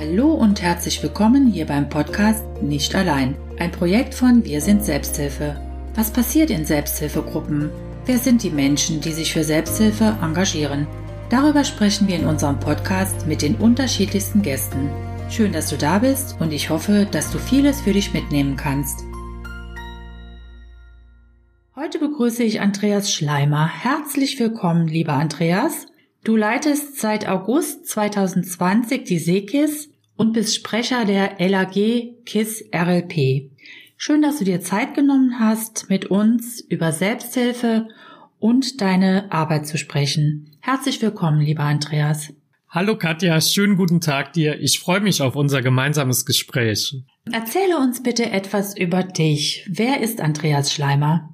Hallo und herzlich willkommen hier beim Podcast Nicht allein, ein Projekt von Wir sind Selbsthilfe. Was passiert in Selbsthilfegruppen? Wer sind die Menschen, die sich für Selbsthilfe engagieren? Darüber sprechen wir in unserem Podcast mit den unterschiedlichsten Gästen. Schön, dass du da bist und ich hoffe, dass du vieles für dich mitnehmen kannst. Heute begrüße ich Andreas Schleimer. Herzlich willkommen, lieber Andreas. Du leitest seit August 2020 die Seekis und bist Sprecher der LAG KISS RLP. Schön, dass du dir Zeit genommen hast, mit uns über Selbsthilfe und deine Arbeit zu sprechen. Herzlich willkommen, lieber Andreas. Hallo Katja, schönen guten Tag dir. Ich freue mich auf unser gemeinsames Gespräch. Erzähle uns bitte etwas über dich. Wer ist Andreas Schleimer?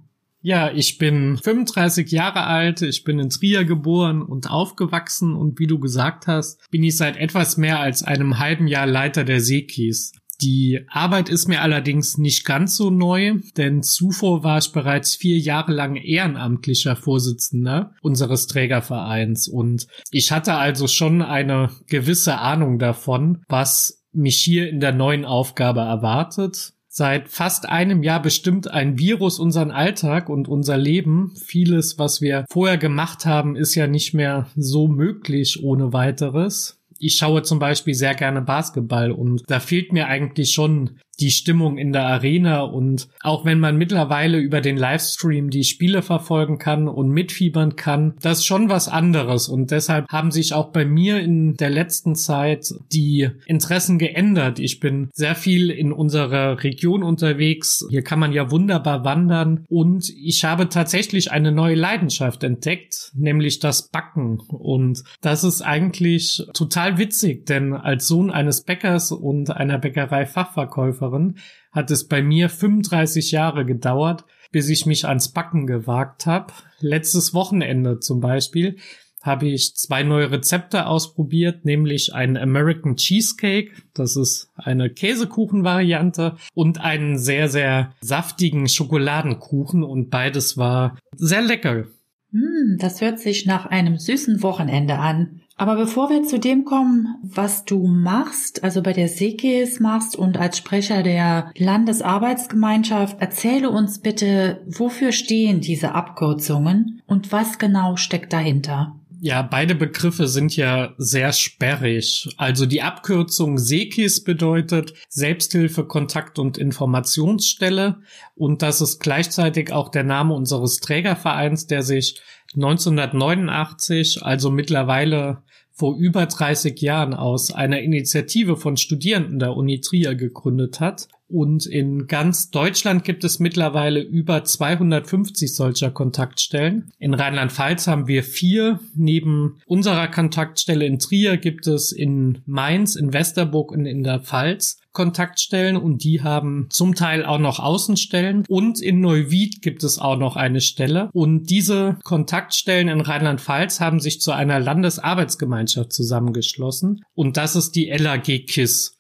Ja, ich bin 35 Jahre alt, ich bin in Trier geboren und aufgewachsen und wie du gesagt hast, bin ich seit etwas mehr als einem halben Jahr Leiter der Seekis. Die Arbeit ist mir allerdings nicht ganz so neu, denn zuvor war ich bereits vier Jahre lang ehrenamtlicher Vorsitzender unseres Trägervereins und ich hatte also schon eine gewisse Ahnung davon, was mich hier in der neuen Aufgabe erwartet seit fast einem Jahr bestimmt ein Virus unseren Alltag und unser Leben. Vieles, was wir vorher gemacht haben, ist ja nicht mehr so möglich ohne weiteres. Ich schaue zum Beispiel sehr gerne Basketball und da fehlt mir eigentlich schon die Stimmung in der Arena und auch wenn man mittlerweile über den Livestream die Spiele verfolgen kann und mitfiebern kann, das ist schon was anderes und deshalb haben sich auch bei mir in der letzten Zeit die Interessen geändert. Ich bin sehr viel in unserer Region unterwegs. Hier kann man ja wunderbar wandern und ich habe tatsächlich eine neue Leidenschaft entdeckt, nämlich das Backen und das ist eigentlich total witzig, denn als Sohn eines Bäckers und einer Bäckerei Fachverkäufer Verkäuferin hat es bei mir 35 Jahre gedauert, bis ich mich ans Backen gewagt habe. Letztes Wochenende zum Beispiel habe ich zwei neue Rezepte ausprobiert, nämlich einen American Cheesecake, das ist eine Käsekuchenvariante, und einen sehr, sehr saftigen Schokoladenkuchen und beides war sehr lecker. Hm, das hört sich nach einem süßen Wochenende an. Aber bevor wir zu dem kommen, was du machst, also bei der Sekis machst und als Sprecher der Landesarbeitsgemeinschaft, erzähle uns bitte, wofür stehen diese Abkürzungen und was genau steckt dahinter? Ja, beide Begriffe sind ja sehr sperrig. Also die Abkürzung SEKIS bedeutet Selbsthilfe, Kontakt und Informationsstelle und das ist gleichzeitig auch der Name unseres Trägervereins, der sich 1989, also mittlerweile vor über 30 Jahren aus einer Initiative von Studierenden der Uni Trier gegründet hat. Und in ganz Deutschland gibt es mittlerweile über 250 solcher Kontaktstellen. In Rheinland-Pfalz haben wir vier. Neben unserer Kontaktstelle in Trier gibt es in Mainz, in Westerburg und in der Pfalz Kontaktstellen und die haben zum Teil auch noch Außenstellen und in Neuwied gibt es auch noch eine Stelle und diese Kontaktstellen in Rheinland-Pfalz haben sich zu einer Landesarbeitsgemeinschaft zusammengeschlossen und das ist die LAG KISS.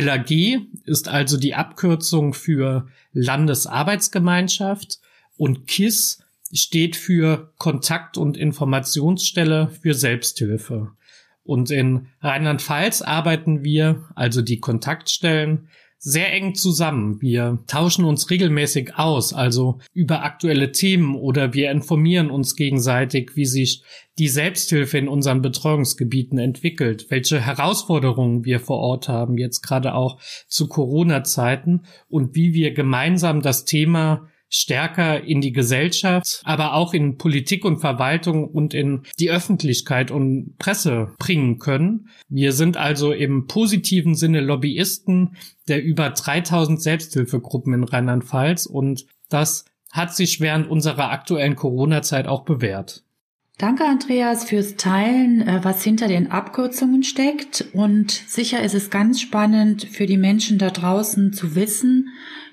LAG ist also die Abkürzung für Landesarbeitsgemeinschaft und KISS steht für Kontakt- und Informationsstelle für Selbsthilfe. Und in Rheinland-Pfalz arbeiten wir, also die Kontaktstellen, sehr eng zusammen. Wir tauschen uns regelmäßig aus, also über aktuelle Themen oder wir informieren uns gegenseitig, wie sich die Selbsthilfe in unseren Betreuungsgebieten entwickelt, welche Herausforderungen wir vor Ort haben, jetzt gerade auch zu Corona-Zeiten und wie wir gemeinsam das Thema stärker in die Gesellschaft, aber auch in Politik und Verwaltung und in die Öffentlichkeit und Presse bringen können. Wir sind also im positiven Sinne Lobbyisten der über 3000 Selbsthilfegruppen in Rheinland-Pfalz und das hat sich während unserer aktuellen Corona-Zeit auch bewährt. Danke, Andreas, fürs Teilen, äh, was hinter den Abkürzungen steckt. Und sicher ist es ganz spannend für die Menschen da draußen zu wissen,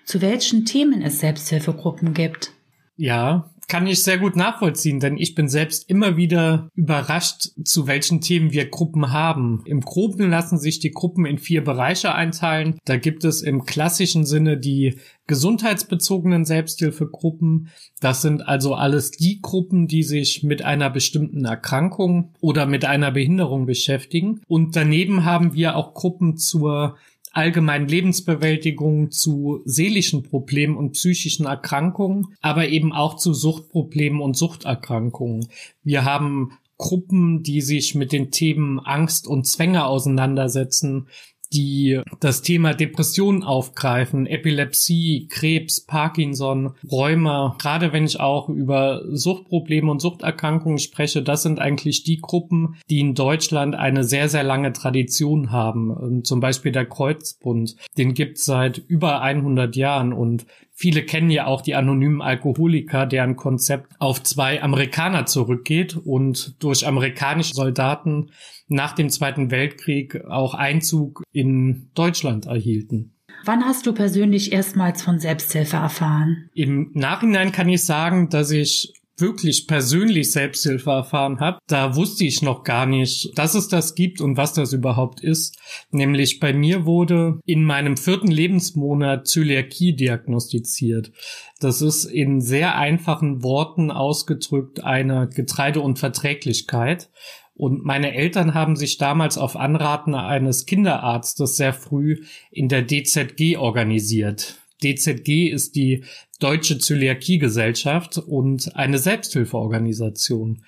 zu welchen Themen es Selbsthilfegruppen gibt. Ja, kann ich sehr gut nachvollziehen, denn ich bin selbst immer wieder überrascht, zu welchen Themen wir Gruppen haben. Im Groben lassen sich die Gruppen in vier Bereiche einteilen. Da gibt es im klassischen Sinne die gesundheitsbezogenen Selbsthilfegruppen. Das sind also alles die Gruppen, die sich mit einer bestimmten Erkrankung oder mit einer Behinderung beschäftigen. Und daneben haben wir auch Gruppen zur allgemeinen Lebensbewältigung zu seelischen Problemen und psychischen Erkrankungen, aber eben auch zu Suchtproblemen und Suchterkrankungen. Wir haben Gruppen, die sich mit den Themen Angst und Zwänge auseinandersetzen, die das Thema Depression aufgreifen, Epilepsie, Krebs, Parkinson, Rheuma. Gerade wenn ich auch über Suchtprobleme und Suchterkrankungen spreche, das sind eigentlich die Gruppen, die in Deutschland eine sehr, sehr lange Tradition haben. Zum Beispiel der Kreuzbund, den gibt es seit über 100 Jahren und Viele kennen ja auch die anonymen Alkoholiker, deren Konzept auf zwei Amerikaner zurückgeht und durch amerikanische Soldaten nach dem Zweiten Weltkrieg auch Einzug in Deutschland erhielten. Wann hast du persönlich erstmals von Selbsthilfe erfahren? Im Nachhinein kann ich sagen, dass ich wirklich persönlich Selbsthilfe erfahren habe, da wusste ich noch gar nicht, dass es das gibt und was das überhaupt ist. Nämlich bei mir wurde in meinem vierten Lebensmonat Zöliakie diagnostiziert. Das ist in sehr einfachen Worten ausgedrückt eine Getreideunverträglichkeit. Und meine Eltern haben sich damals auf Anraten eines Kinderarztes sehr früh in der DZG organisiert. DZG ist die Deutsche Zöliakiegesellschaft und eine Selbsthilfeorganisation.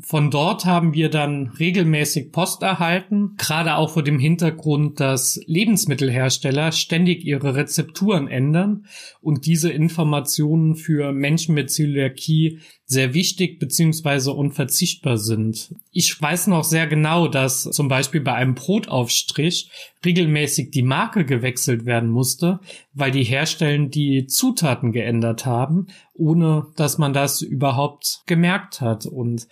Von dort haben wir dann regelmäßig Post erhalten, gerade auch vor dem Hintergrund, dass Lebensmittelhersteller ständig ihre Rezepturen ändern und diese Informationen für Menschen mit Zöliakie sehr wichtig beziehungsweise unverzichtbar sind. Ich weiß noch sehr genau, dass zum Beispiel bei einem Brotaufstrich regelmäßig die Marke gewechselt werden musste, weil die Hersteller die Zutaten geändert haben, ohne dass man das überhaupt gemerkt hat. Und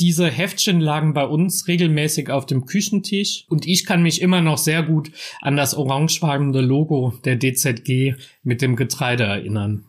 diese Heftchen lagen bei uns regelmäßig auf dem Küchentisch und ich kann mich immer noch sehr gut an das orangefarbene Logo der DZG mit dem Getreide erinnern.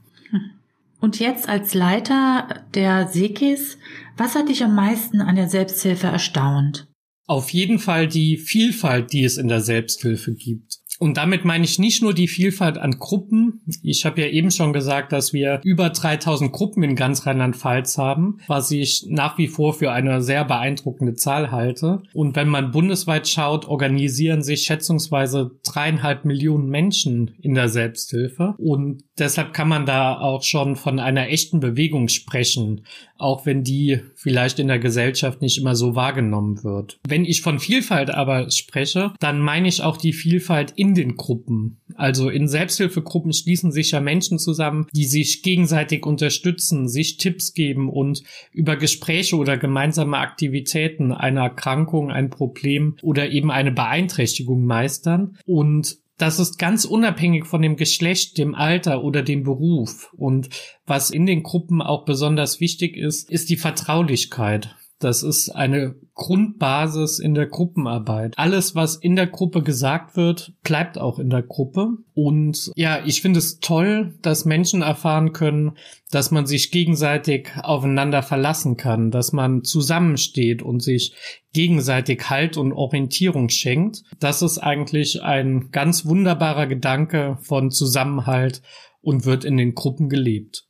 Und jetzt als Leiter der Sekis, was hat dich am meisten an der Selbsthilfe erstaunt? Auf jeden Fall die Vielfalt, die es in der Selbsthilfe gibt. Und damit meine ich nicht nur die Vielfalt an Gruppen. Ich habe ja eben schon gesagt, dass wir über 3000 Gruppen in ganz Rheinland-Pfalz haben, was ich nach wie vor für eine sehr beeindruckende Zahl halte. Und wenn man bundesweit schaut, organisieren sich schätzungsweise dreieinhalb Millionen Menschen in der Selbsthilfe. Und deshalb kann man da auch schon von einer echten Bewegung sprechen auch wenn die vielleicht in der Gesellschaft nicht immer so wahrgenommen wird. Wenn ich von Vielfalt aber spreche, dann meine ich auch die Vielfalt in den Gruppen. Also in Selbsthilfegruppen schließen sich ja Menschen zusammen, die sich gegenseitig unterstützen, sich Tipps geben und über Gespräche oder gemeinsame Aktivitäten eine Erkrankung, ein Problem oder eben eine Beeinträchtigung meistern. Und das ist ganz unabhängig von dem Geschlecht, dem Alter oder dem Beruf. Und was in den Gruppen auch besonders wichtig ist, ist die Vertraulichkeit. Das ist eine Grundbasis in der Gruppenarbeit. Alles, was in der Gruppe gesagt wird, bleibt auch in der Gruppe. Und ja, ich finde es toll, dass Menschen erfahren können, dass man sich gegenseitig aufeinander verlassen kann, dass man zusammensteht und sich gegenseitig Halt und Orientierung schenkt. Das ist eigentlich ein ganz wunderbarer Gedanke von Zusammenhalt und wird in den Gruppen gelebt.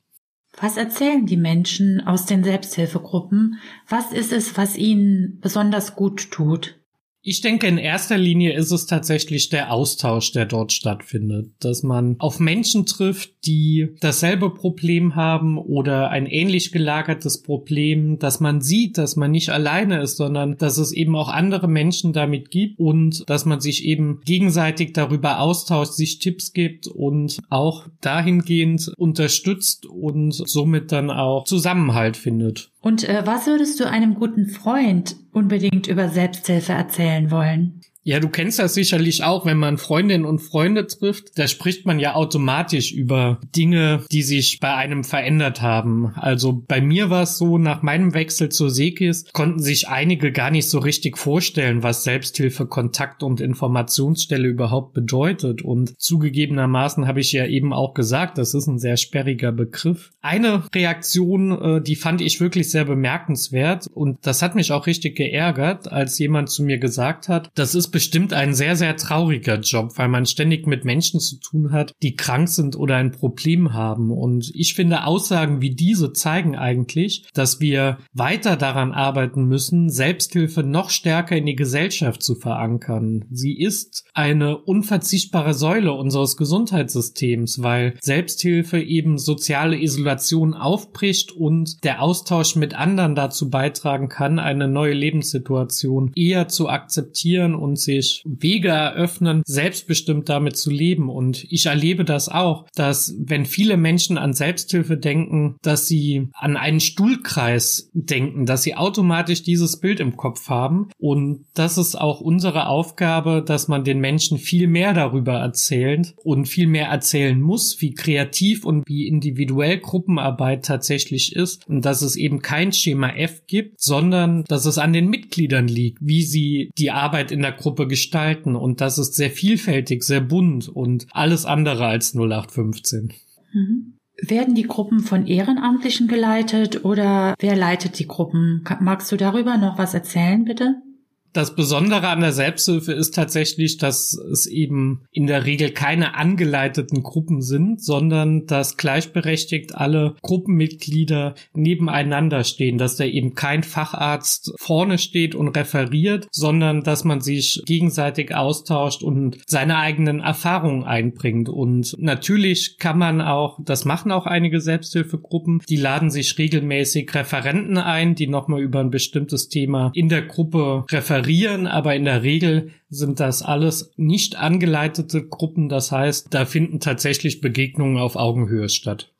Was erzählen die Menschen aus den Selbsthilfegruppen? Was ist es, was ihnen besonders gut tut? Ich denke, in erster Linie ist es tatsächlich der Austausch, der dort stattfindet. Dass man auf Menschen trifft, die dasselbe Problem haben oder ein ähnlich gelagertes Problem, dass man sieht, dass man nicht alleine ist, sondern dass es eben auch andere Menschen damit gibt und dass man sich eben gegenseitig darüber austauscht, sich Tipps gibt und auch dahingehend unterstützt und somit dann auch Zusammenhalt findet. Und äh, was würdest du einem guten Freund unbedingt über Selbsthilfe erzählen wollen? Ja, du kennst das sicherlich auch, wenn man Freundinnen und Freunde trifft, da spricht man ja automatisch über Dinge, die sich bei einem verändert haben. Also bei mir war es so, nach meinem Wechsel zur Sekis konnten sich einige gar nicht so richtig vorstellen, was Selbsthilfe, Kontakt und Informationsstelle überhaupt bedeutet. Und zugegebenermaßen habe ich ja eben auch gesagt, das ist ein sehr sperriger Begriff. Eine Reaktion, äh, die fand ich wirklich sehr bemerkenswert und das hat mich auch richtig geärgert, als jemand zu mir gesagt hat, das ist bestimmt ein sehr, sehr trauriger Job, weil man ständig mit Menschen zu tun hat, die krank sind oder ein Problem haben. Und ich finde, Aussagen wie diese zeigen eigentlich, dass wir weiter daran arbeiten müssen, Selbsthilfe noch stärker in die Gesellschaft zu verankern. Sie ist eine unverzichtbare Säule unseres Gesundheitssystems, weil Selbsthilfe eben soziale Isolation aufbricht und der Austausch mit anderen dazu beitragen kann, eine neue Lebenssituation eher zu akzeptieren und sich Wege eröffnen, selbstbestimmt damit zu leben. Und ich erlebe das auch, dass wenn viele Menschen an Selbsthilfe denken, dass sie an einen Stuhlkreis denken, dass sie automatisch dieses Bild im Kopf haben. Und das ist auch unsere Aufgabe, dass man den Menschen viel mehr darüber erzählt und viel mehr erzählen muss, wie kreativ und wie individuell Gruppenarbeit tatsächlich ist und dass es eben kein Schema F gibt, sondern dass es an den Mitgliedern liegt, wie sie die Arbeit in der Gruppe Gruppe gestalten und das ist sehr vielfältig, sehr bunt und alles andere als 0815. Mhm. Werden die Gruppen von Ehrenamtlichen geleitet oder wer leitet die Gruppen? Magst du darüber noch was erzählen, bitte? Das Besondere an der Selbsthilfe ist tatsächlich, dass es eben in der Regel keine angeleiteten Gruppen sind, sondern dass gleichberechtigt alle Gruppenmitglieder nebeneinander stehen, dass da eben kein Facharzt vorne steht und referiert, sondern dass man sich gegenseitig austauscht und seine eigenen Erfahrungen einbringt. Und natürlich kann man auch, das machen auch einige Selbsthilfegruppen, die laden sich regelmäßig Referenten ein, die nochmal über ein bestimmtes Thema in der Gruppe referieren variieren, aber in der Regel sind das alles nicht angeleitete Gruppen. Das heißt, da finden tatsächlich Begegnungen auf Augenhöhe statt.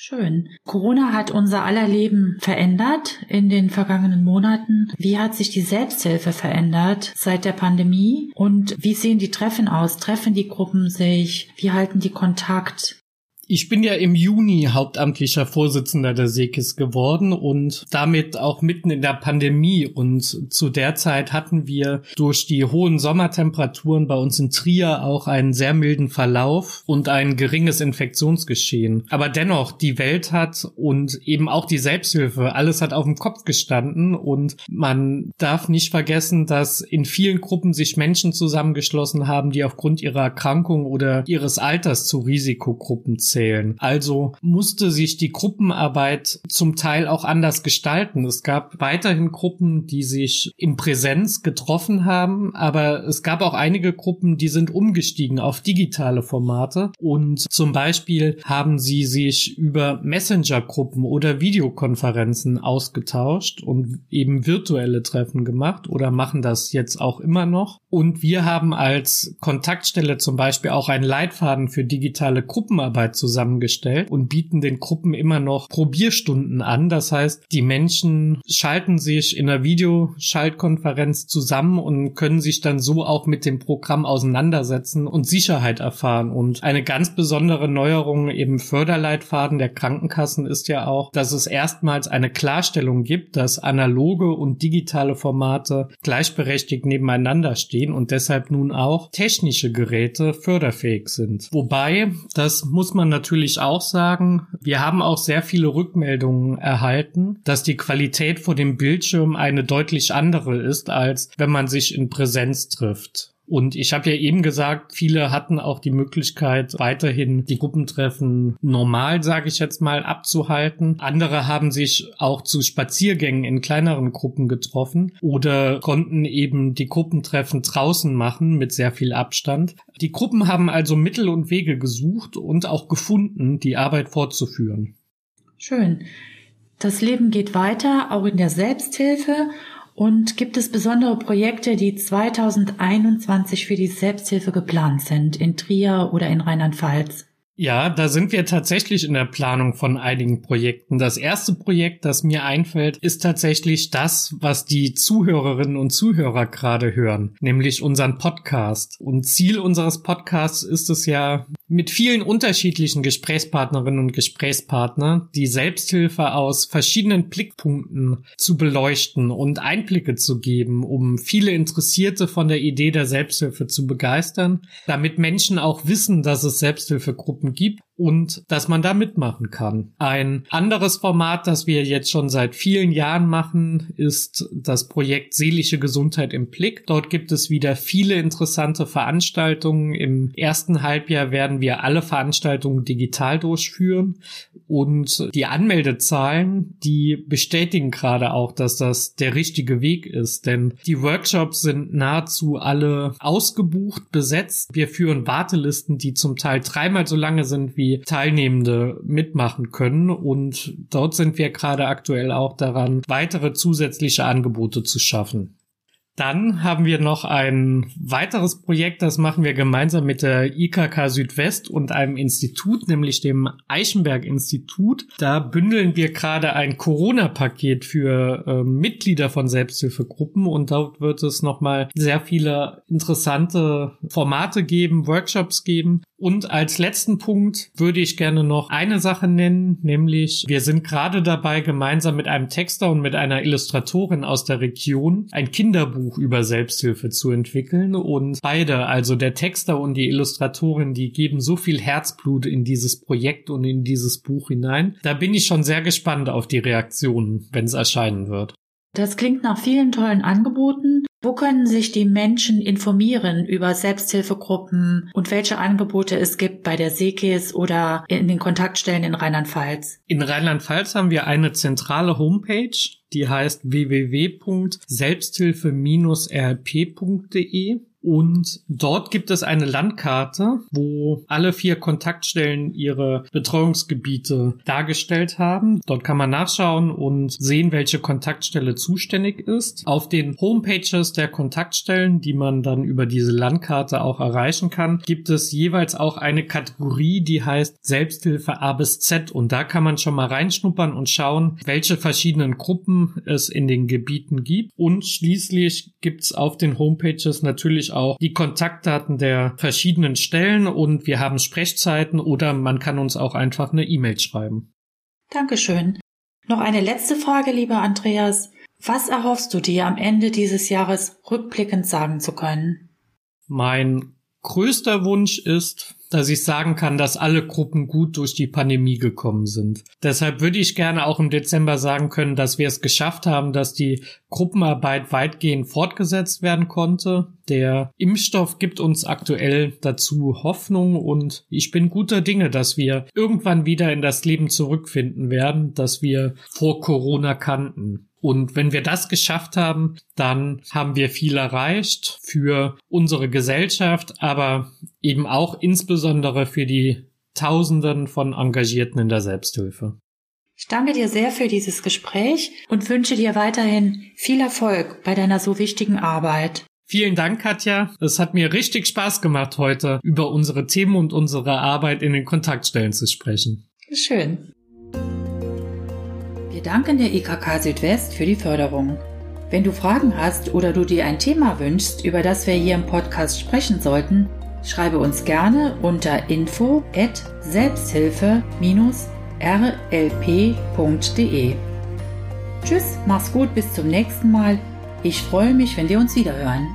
Schön. Corona hat unser aller Leben verändert in den vergangenen Monaten. Wie hat sich die Selbsthilfe verändert seit der Pandemie? Und wie sehen die Treffen aus? Treffen die Gruppen sich? Wie halten die Kontakt? Ich bin ja im Juni hauptamtlicher Vorsitzender der Sekis geworden und damit auch mitten in der Pandemie. Und zu der Zeit hatten wir durch die hohen Sommertemperaturen bei uns in Trier auch einen sehr milden Verlauf und ein geringes Infektionsgeschehen. Aber dennoch, die Welt hat und eben auch die Selbsthilfe, alles hat auf dem Kopf gestanden und man darf nicht vergessen, dass in vielen Gruppen sich Menschen zusammengeschlossen haben, die aufgrund ihrer Erkrankung oder ihres Alters zu Risikogruppen zählen zählen. Also musste sich die Gruppenarbeit zum Teil auch anders gestalten. Es gab weiterhin Gruppen, die sich in Präsenz getroffen haben, aber es gab auch einige Gruppen, die sind umgestiegen auf digitale Formate und zum Beispiel haben sie sich über Messenger-Gruppen oder Videokonferenzen ausgetauscht und eben virtuelle Treffen gemacht oder machen das jetzt auch immer noch. Und wir haben als Kontaktstelle zum Beispiel auch einen Leitfaden für digitale Gruppenarbeit zusammengestellt und bieten den Gruppen immer noch Probierstunden an. Das heißt, die Menschen schalten sich in einer Videoschaltkonferenz zusammen und können sich dann so auch mit dem Programm auseinandersetzen und Sicherheit erfahren. Und eine ganz besondere Neuerung im Förderleitfaden der Krankenkassen ist ja auch, dass es erstmals eine Klarstellung gibt, dass analoge und digitale Formate gleichberechtigt nebeneinander stehen und deshalb nun auch technische Geräte förderfähig sind. Wobei, das muss man natürlich auch sagen, wir haben auch sehr viele Rückmeldungen erhalten, dass die Qualität vor dem Bildschirm eine deutlich andere ist, als wenn man sich in Präsenz trifft. Und ich habe ja eben gesagt, viele hatten auch die Möglichkeit, weiterhin die Gruppentreffen normal, sage ich jetzt mal, abzuhalten. Andere haben sich auch zu Spaziergängen in kleineren Gruppen getroffen oder konnten eben die Gruppentreffen draußen machen mit sehr viel Abstand. Die Gruppen haben also Mittel und Wege gesucht und auch gefunden, die Arbeit fortzuführen. Schön. Das Leben geht weiter, auch in der Selbsthilfe. Und gibt es besondere Projekte, die 2021 für die Selbsthilfe geplant sind, in Trier oder in Rheinland-Pfalz? Ja, da sind wir tatsächlich in der Planung von einigen Projekten. Das erste Projekt, das mir einfällt, ist tatsächlich das, was die Zuhörerinnen und Zuhörer gerade hören, nämlich unseren Podcast. Und Ziel unseres Podcasts ist es ja, mit vielen unterschiedlichen Gesprächspartnerinnen und Gesprächspartnern die Selbsthilfe aus verschiedenen Blickpunkten zu beleuchten und Einblicke zu geben, um viele Interessierte von der Idee der Selbsthilfe zu begeistern, damit Menschen auch wissen, dass es Selbsthilfegruppen Gruppen gibt und dass man da mitmachen kann. Ein anderes Format, das wir jetzt schon seit vielen Jahren machen, ist das Projekt Seelische Gesundheit im Blick. Dort gibt es wieder viele interessante Veranstaltungen. Im ersten Halbjahr werden wir alle Veranstaltungen digital durchführen und die Anmeldezahlen, die bestätigen gerade auch, dass das der richtige Weg ist, denn die Workshops sind nahezu alle ausgebucht, besetzt. Wir führen Wartelisten, die zum Teil dreimal so lange sind wie Teilnehmende mitmachen können. Und dort sind wir gerade aktuell auch daran, weitere zusätzliche Angebote zu schaffen. Dann haben wir noch ein weiteres Projekt, das machen wir gemeinsam mit der IKK Südwest und einem Institut, nämlich dem Eichenberg Institut. Da bündeln wir gerade ein Corona-Paket für äh, Mitglieder von Selbsthilfegruppen und dort wird es nochmal sehr viele interessante Formate geben, Workshops geben. Und als letzten Punkt würde ich gerne noch eine Sache nennen, nämlich wir sind gerade dabei, gemeinsam mit einem Texter und mit einer Illustratorin aus der Region ein Kinderbuch Buch über Selbsthilfe zu entwickeln. Und beide, also der Texter und die Illustratorin, die geben so viel Herzblut in dieses Projekt und in dieses Buch hinein. Da bin ich schon sehr gespannt auf die Reaktionen, wenn es erscheinen wird. Das klingt nach vielen tollen Angeboten. Wo können sich die Menschen informieren über Selbsthilfegruppen und welche Angebote es gibt bei der Seekis oder in den Kontaktstellen in Rheinland-Pfalz? In Rheinland-Pfalz haben wir eine zentrale Homepage, die heißt www.selbsthilfe-rlp.de. Und dort gibt es eine Landkarte, wo alle vier Kontaktstellen ihre Betreuungsgebiete dargestellt haben. Dort kann man nachschauen und sehen, welche Kontaktstelle zuständig ist. Auf den Homepages der Kontaktstellen, die man dann über diese Landkarte auch erreichen kann, gibt es jeweils auch eine Kategorie, die heißt Selbsthilfe A bis Z. Und da kann man schon mal reinschnuppern und schauen, welche verschiedenen Gruppen es in den Gebieten gibt. Und schließlich gibt es auf den Homepages natürlich auch die Kontaktdaten der verschiedenen Stellen und wir haben Sprechzeiten oder man kann uns auch einfach eine E-Mail schreiben. Dankeschön. Noch eine letzte Frage, lieber Andreas. Was erhoffst du dir am Ende dieses Jahres rückblickend sagen zu können? Mein größter Wunsch ist, dass ich sagen kann, dass alle Gruppen gut durch die Pandemie gekommen sind. Deshalb würde ich gerne auch im Dezember sagen können, dass wir es geschafft haben, dass die Gruppenarbeit weitgehend fortgesetzt werden konnte. Der Impfstoff gibt uns aktuell dazu Hoffnung und ich bin guter Dinge, dass wir irgendwann wieder in das Leben zurückfinden werden, das wir vor Corona kannten. Und wenn wir das geschafft haben, dann haben wir viel erreicht für unsere Gesellschaft, aber eben auch insbesondere für die Tausenden von Engagierten in der Selbsthilfe. Ich danke dir sehr für dieses Gespräch und wünsche dir weiterhin viel Erfolg bei deiner so wichtigen Arbeit. Vielen Dank, Katja. Es hat mir richtig Spaß gemacht, heute über unsere Themen und unsere Arbeit in den Kontaktstellen zu sprechen. Schön. Wir danken der IKK Südwest für die Förderung. Wenn du Fragen hast oder du dir ein Thema wünschst, über das wir hier im Podcast sprechen sollten, schreibe uns gerne unter info at selbsthilfe-rlp.de. Tschüss, mach's gut, bis zum nächsten Mal. Ich freue mich, wenn wir uns wiederhören.